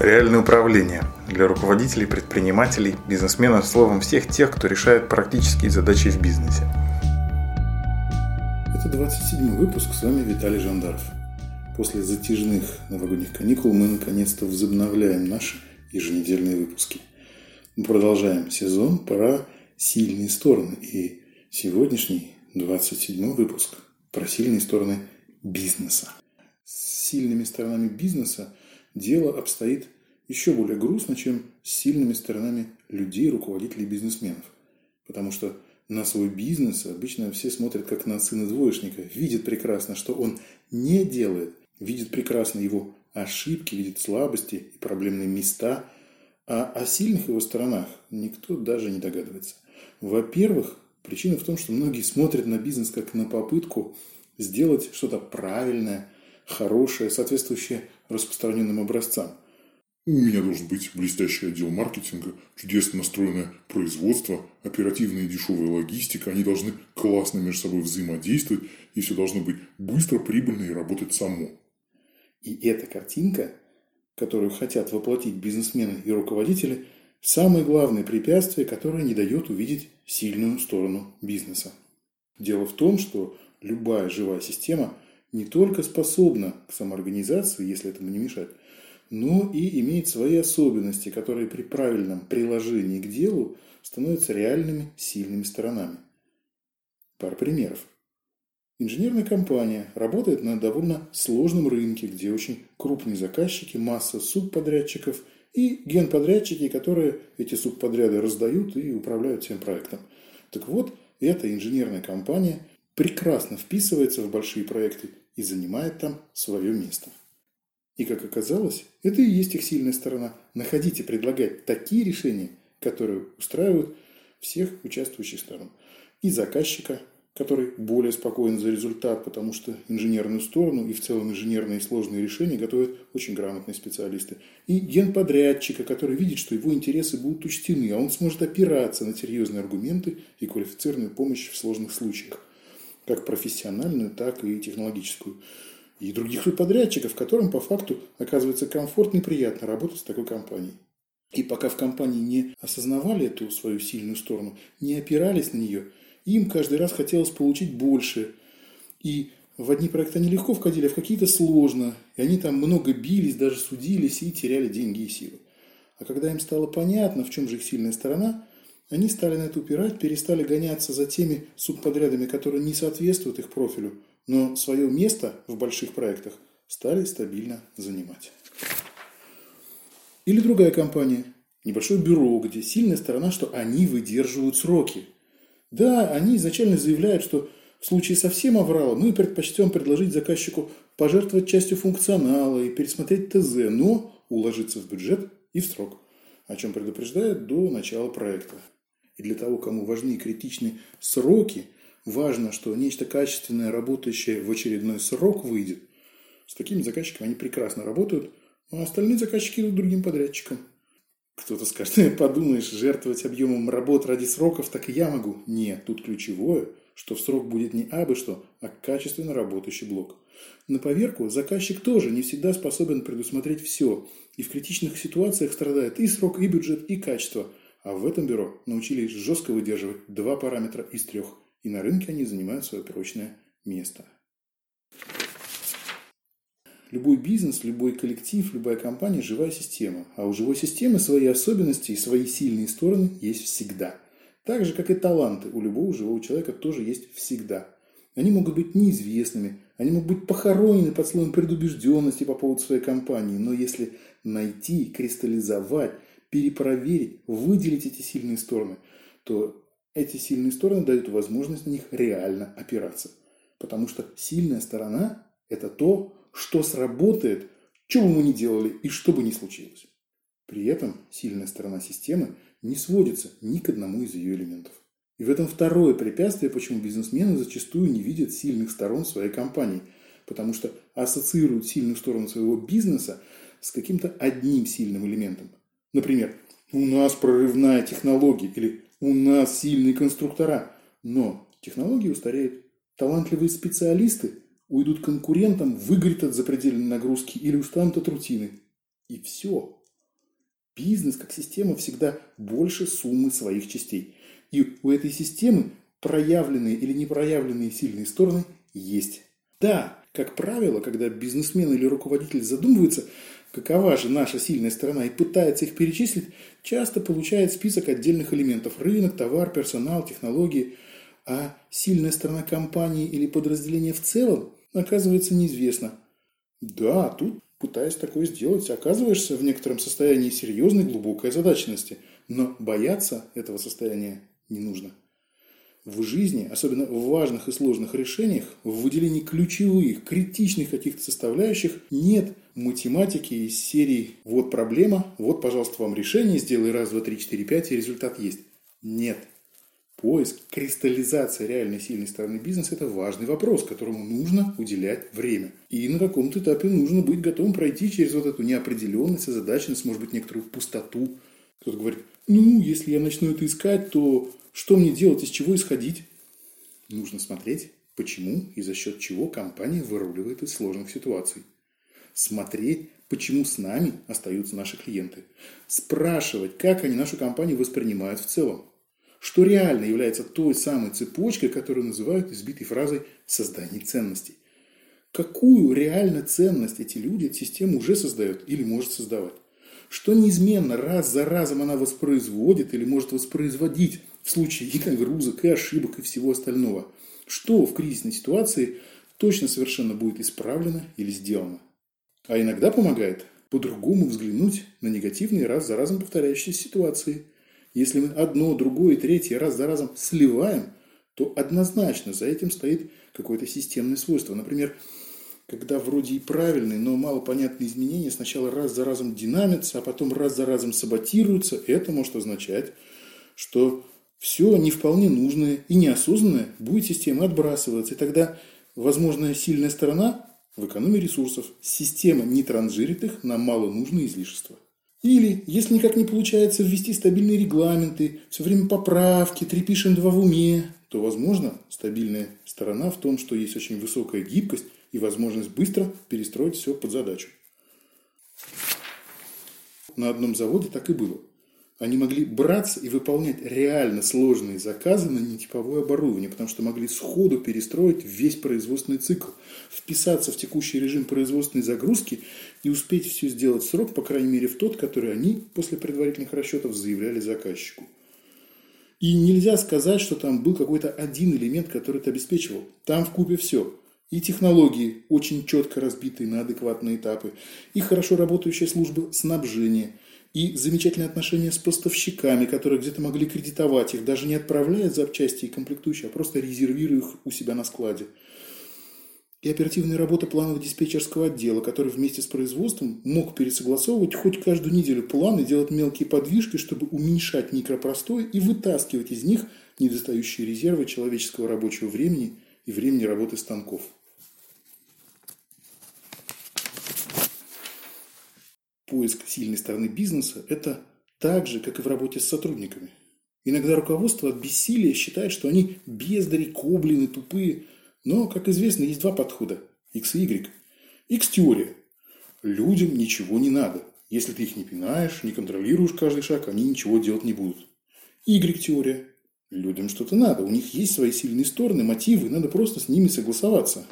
Реальное управление для руководителей, предпринимателей, бизнесменов, словом, всех тех, кто решает практические задачи в бизнесе. Это 27 выпуск, с вами Виталий Жандаров. После затяжных новогодних каникул мы наконец-то возобновляем наши еженедельные выпуски. Мы продолжаем сезон про сильные стороны. И сегодняшний 27 выпуск про сильные стороны бизнеса. С сильными сторонами бизнеса – дело обстоит еще более грустно, чем с сильными сторонами людей, руководителей бизнесменов. Потому что на свой бизнес обычно все смотрят как на сына двоечника, видят прекрасно, что он не делает, видят прекрасно его ошибки, видят слабости и проблемные места, а о сильных его сторонах никто даже не догадывается. Во-первых, причина в том, что многие смотрят на бизнес как на попытку сделать что-то правильное, хорошее, соответствующее распространенным образцам. У меня должен быть блестящий отдел маркетинга, чудесно настроенное производство, оперативная и дешевая логистика. Они должны классно между собой взаимодействовать, и все должно быть быстро, прибыльно и работать само. И эта картинка, которую хотят воплотить бизнесмены и руководители, самое главное препятствие, которое не дает увидеть сильную сторону бизнеса. Дело в том, что любая живая система не только способна к самоорганизации, если этому не мешать, но и имеет свои особенности, которые при правильном приложении к делу становятся реальными сильными сторонами. Пара примеров. Инженерная компания работает на довольно сложном рынке, где очень крупные заказчики, масса субподрядчиков и генподрядчики, которые эти субподряды раздают и управляют всем проектом. Так вот, эта инженерная компания прекрасно вписывается в большие проекты и занимает там свое место. И как оказалось, это и есть их сильная сторона – находить и предлагать такие решения, которые устраивают всех участвующих сторон. И заказчика, который более спокоен за результат, потому что инженерную сторону и в целом инженерные сложные решения готовят очень грамотные специалисты. И генподрядчика, который видит, что его интересы будут учтены, а он сможет опираться на серьезные аргументы и квалифицированную помощь в сложных случаях как профессиональную, так и технологическую. И других подрядчиков, которым по факту оказывается комфортно и приятно работать с такой компанией. И пока в компании не осознавали эту свою сильную сторону, не опирались на нее, им каждый раз хотелось получить больше. И в одни проекты они легко входили, а в какие-то сложно. И они там много бились, даже судились и теряли деньги и силы. А когда им стало понятно, в чем же их сильная сторона, они стали на это упирать, перестали гоняться за теми субподрядами, которые не соответствуют их профилю, но свое место в больших проектах стали стабильно занимать. Или другая компания, небольшое бюро, где сильная сторона, что они выдерживают сроки. Да, они изначально заявляют, что в случае совсем аврала мы предпочтем предложить заказчику пожертвовать частью функционала и пересмотреть ТЗ, но уложиться в бюджет и в срок, о чем предупреждают до начала проекта. И для того, кому важны и критичны сроки, важно, что нечто качественное, работающее в очередной срок выйдет. С такими заказчиками они прекрасно работают, а остальные заказчики идут другим подрядчикам. Кто-то скажет, подумаешь, жертвовать объемом работ ради сроков, так и я могу. Нет, тут ключевое, что в срок будет не абы что, а качественно работающий блок. На поверку заказчик тоже не всегда способен предусмотреть все, и в критичных ситуациях страдает и срок, и бюджет, и качество – а в этом бюро научились жестко выдерживать два параметра из трех, и на рынке они занимают свое прочное место. Любой бизнес, любой коллектив, любая компания – живая система. А у живой системы свои особенности и свои сильные стороны есть всегда. Так же, как и таланты у любого живого человека тоже есть всегда. Они могут быть неизвестными, они могут быть похоронены под слоем предубежденности по поводу своей компании. Но если найти, кристаллизовать перепроверить, выделить эти сильные стороны, то эти сильные стороны дают возможность на них реально опираться. Потому что сильная сторона – это то, что сработает, что бы мы ни делали и что бы ни случилось. При этом сильная сторона системы не сводится ни к одному из ее элементов. И в этом второе препятствие, почему бизнесмены зачастую не видят сильных сторон своей компании, потому что ассоциируют сильную сторону своего бизнеса с каким-то одним сильным элементом – Например, у нас прорывная технология или у нас сильные конструктора. Но технологии устареют. Талантливые специалисты уйдут конкурентам, выгорят от запредельной нагрузки или устанут от рутины. И все. Бизнес как система всегда больше суммы своих частей. И у этой системы проявленные или непроявленные сильные стороны есть. Да, как правило, когда бизнесмен или руководитель задумывается, какова же наша сильная сторона и пытается их перечислить, часто получает список отдельных элементов – рынок, товар, персонал, технологии. А сильная сторона компании или подразделения в целом оказывается неизвестна. Да, тут, пытаясь такое сделать, оказываешься в некотором состоянии серьезной глубокой озадаченности, но бояться этого состояния не нужно. В жизни, особенно в важных и сложных решениях, в выделении ключевых, критичных каких-то составляющих нет математики из серии «Вот проблема, вот, пожалуйста, вам решение, сделай раз, два, три, четыре, пять, и результат есть». Нет. Поиск, кристаллизация реальной сильной стороны бизнеса – это важный вопрос, которому нужно уделять время. И на каком-то этапе нужно быть готовым пройти через вот эту неопределенность, озадаченность, может быть, некоторую пустоту. Кто-то говорит, ну, если я начну это искать, то что мне делать, из чего исходить? Нужно смотреть, почему и за счет чего компания выруливает из сложных ситуаций. Смотреть, почему с нами остаются наши клиенты. Спрашивать, как они нашу компанию воспринимают в целом. Что реально является той самой цепочкой, которую называют избитой фразой «создание ценностей». Какую реально ценность эти люди, эта система уже создает или может создавать? Что неизменно раз за разом она воспроизводит или может воспроизводить в случае и нагрузок, и ошибок, и всего остального. Что в кризисной ситуации точно совершенно будет исправлено или сделано. А иногда помогает по-другому взглянуть на негативные раз за разом повторяющиеся ситуации. Если мы одно, другое, третье раз за разом сливаем, то однозначно за этим стоит какое-то системное свойство. Например, когда вроде и правильные, но малопонятные изменения сначала раз за разом динамятся, а потом раз за разом саботируются, это может означать, что все не вполне нужное и неосознанное будет система отбрасываться. И тогда возможная сильная сторона в экономии ресурсов. Система не транжирит их на малонужные излишества. Или, если никак не получается ввести стабильные регламенты, все время поправки, три пишем два в уме, то, возможно, стабильная сторона в том, что есть очень высокая гибкость и возможность быстро перестроить все под задачу. На одном заводе так и было – они могли браться и выполнять реально сложные заказы на нетиповое оборудование, потому что могли сходу перестроить весь производственный цикл, вписаться в текущий режим производственной загрузки и успеть все сделать в срок, по крайней мере в тот, который они после предварительных расчетов заявляли заказчику. И нельзя сказать, что там был какой-то один элемент, который это обеспечивал. Там в купе все. И технологии, очень четко разбитые на адекватные этапы, и хорошо работающая служба снабжения – и замечательные отношения с поставщиками, которые где-то могли кредитовать их, даже не отправляя запчасти и комплектующие, а просто резервируя их у себя на складе. И оперативная работа планово-диспетчерского отдела, который вместе с производством мог пересогласовывать хоть каждую неделю планы, делать мелкие подвижки, чтобы уменьшать микропростой и вытаскивать из них недостающие резервы человеческого рабочего времени и времени работы станков. Поиск сильной стороны бизнеса – это так же, как и в работе с сотрудниками. Иногда руководство от бессилия считает, что они бездари, коблины, тупые. Но, как известно, есть два подхода – X и Y. X-теория. Людям ничего не надо. Если ты их не пинаешь, не контролируешь каждый шаг, они ничего делать не будут. Y-теория. Людям что-то надо. У них есть свои сильные стороны, мотивы, надо просто с ними согласоваться.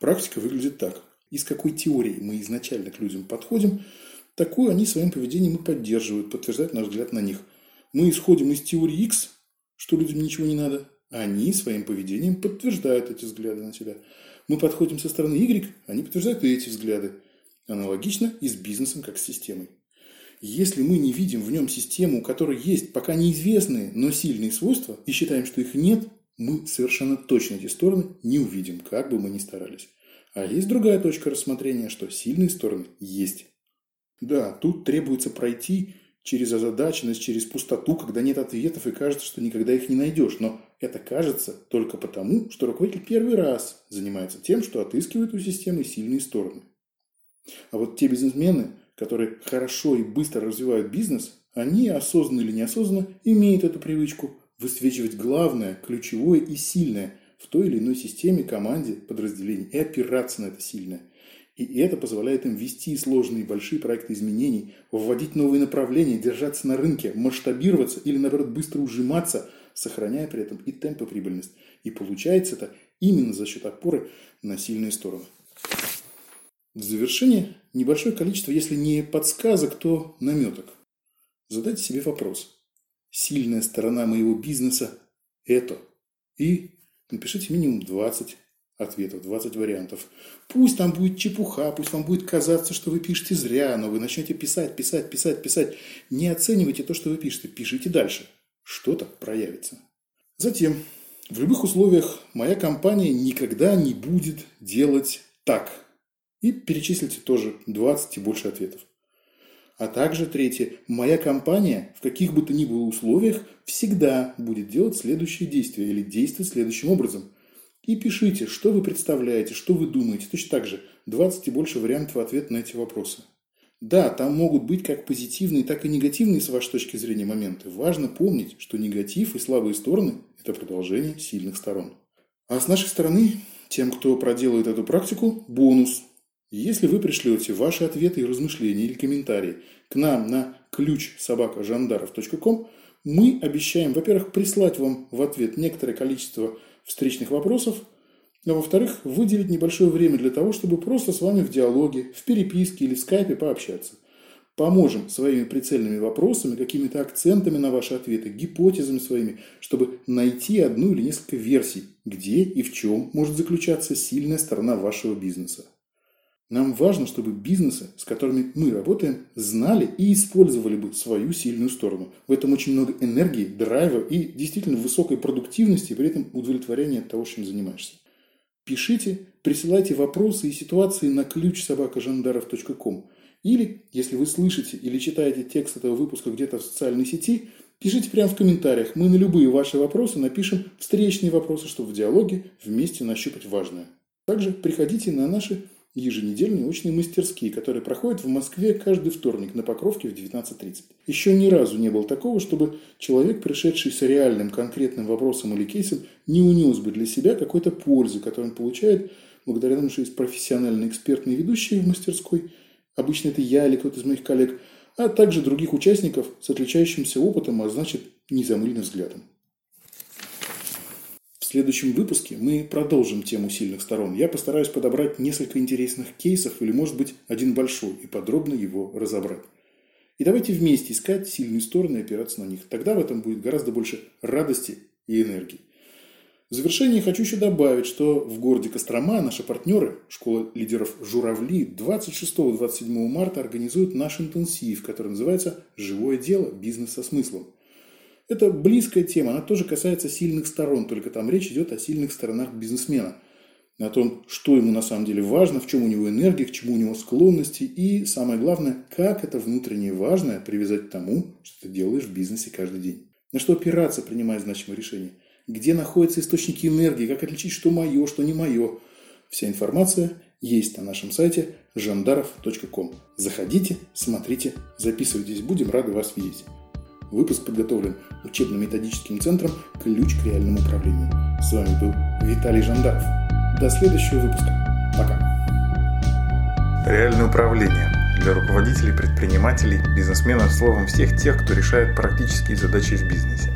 Практика выглядит так. Из какой теории мы изначально к людям подходим – Такую они своим поведением и поддерживают, подтверждает наш взгляд на них. Мы исходим из теории X, что людям ничего не надо, а они своим поведением подтверждают эти взгляды на себя. Мы подходим со стороны Y, они подтверждают и эти взгляды. Аналогично и с бизнесом как с системой. Если мы не видим в нем систему, у которой есть пока неизвестные, но сильные свойства, и считаем, что их нет, мы совершенно точно эти стороны не увидим, как бы мы ни старались. А есть другая точка рассмотрения, что сильные стороны есть. Да, тут требуется пройти через озадаченность, через пустоту, когда нет ответов и кажется, что никогда их не найдешь. Но это кажется только потому, что руководитель первый раз занимается тем, что отыскивает у системы сильные стороны. А вот те бизнесмены, которые хорошо и быстро развивают бизнес, они, осознанно или неосознанно, имеют эту привычку высвечивать главное, ключевое и сильное в той или иной системе, команде, подразделении и опираться на это сильное – И это позволяет им вести сложные и большие проекты изменений, вводить новые направления, держаться на рынке, масштабироваться или, наоборот, быстро ужиматься, сохраняя при этом и темп и прибыльность. И получается это именно за счет опоры на сильные стороны. В завершение небольшое количество, если не подсказок, то наметок. Задайте себе вопрос. Сильная сторона моего бизнеса – это. И напишите минимум 20 ответов, 20 вариантов. Пусть там будет чепуха, пусть вам будет казаться, что вы пишете зря, но вы начнете писать, писать, писать, писать. Не оценивайте то, что вы пишете, пишите дальше. Что-то проявится. Затем, в любых условиях моя компания никогда не будет делать так. И перечислите тоже 20 и больше ответов. А также третье. Моя компания в каких бы то ни было условиях всегда будет делать следующие действия или действовать следующим образом – и пишите, что вы представляете, что вы думаете. Точно так же 20 и больше вариантов ответа на эти вопросы. Да, там могут быть как позитивные, так и негативные с вашей точки зрения моменты. Важно помнить, что негатив и слабые стороны – это продолжение сильных сторон. А с нашей стороны, тем, кто проделает эту практику, бонус. Если вы пришлете ваши ответы и размышления или комментарии к нам на ключ собакажандаров.ком, мы обещаем, во-первых, прислать вам в ответ некоторое количество встречных вопросов, а во-вторых, выделить небольшое время для того, чтобы просто с вами в диалоге, в переписке или в скайпе пообщаться. Поможем своими прицельными вопросами, какими-то акцентами на ваши ответы, гипотезами своими, чтобы найти одну или несколько версий, где и в чем может заключаться сильная сторона вашего бизнеса. Нам важно, чтобы бизнесы, с которыми мы работаем, знали и использовали бы свою сильную сторону. В этом очень много энергии, драйва и действительно высокой продуктивности, при этом удовлетворения от того, чем занимаешься. Пишите, присылайте вопросы и ситуации на ключ собакажандаров.ком. Или, если вы слышите или читаете текст этого выпуска где-то в социальной сети, пишите прямо в комментариях. Мы на любые ваши вопросы напишем встречные вопросы, чтобы в диалоге вместе нащупать важное. Также приходите на наши еженедельные очные мастерские, которые проходят в Москве каждый вторник на Покровке в 19.30. Еще ни разу не было такого, чтобы человек, пришедший с реальным конкретным вопросом или кейсом, не унес бы для себя какой-то пользы, которую он получает благодаря тому, что есть профессиональные экспертные ведущие в мастерской, обычно это я или кто-то из моих коллег, а также других участников с отличающимся опытом, а значит незамыленным взглядом. В следующем выпуске мы продолжим тему сильных сторон. Я постараюсь подобрать несколько интересных кейсов или, может быть, один большой и подробно его разобрать. И давайте вместе искать сильные стороны и опираться на них. Тогда в этом будет гораздо больше радости и энергии. В завершение хочу еще добавить, что в городе Кострома наши партнеры, школа лидеров «Журавли», 26-27 марта организуют наш интенсив, который называется «Живое дело. Бизнес со смыслом». Это близкая тема, она тоже касается сильных сторон, только там речь идет о сильных сторонах бизнесмена. О том, что ему на самом деле важно, в чем у него энергия, к чему у него склонности и, самое главное, как это внутреннее важное привязать к тому, что ты делаешь в бизнесе каждый день. На что опираться, принимая значимые решения. Где находятся источники энергии, как отличить, что мое, что не мое. Вся информация есть на нашем сайте жандаров.ком. Заходите, смотрите, записывайтесь, будем рады вас видеть. Выпуск подготовлен учебно-методическим центром «Ключ к реальному управлению». С вами был Виталий Жандаров. До следующего выпуска. Пока. Реальное управление для руководителей, предпринимателей, бизнесменов, словом, всех тех, кто решает практические задачи в бизнесе.